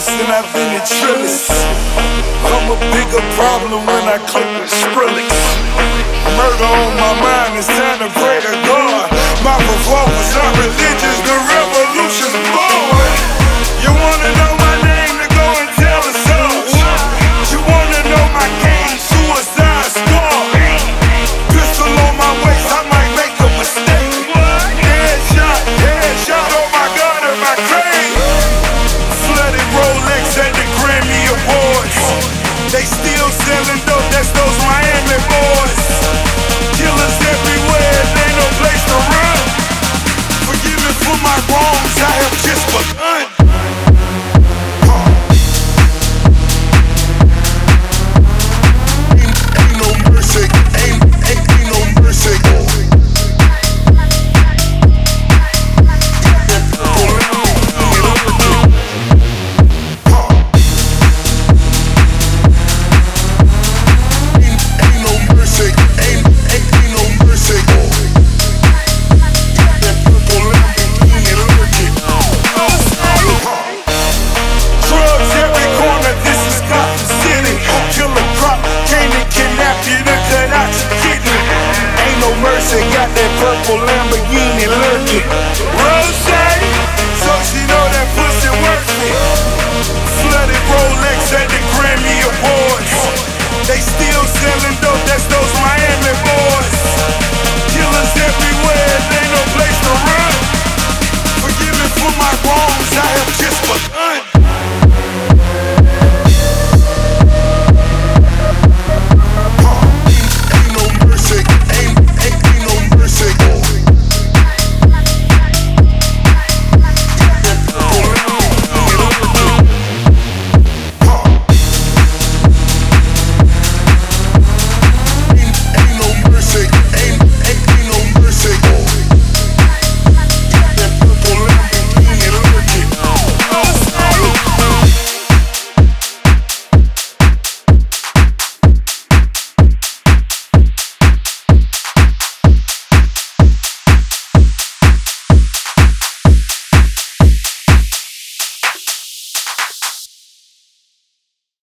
lost and I've been in trillies. I'm a bigger problem when I click with Skrillex. Murder on my mind, that purple Lamborghini lurking. Rose, so she know that pussy worth it. Flooded Rolex at the Grammy Awards. They still selling dope, that's those Miami.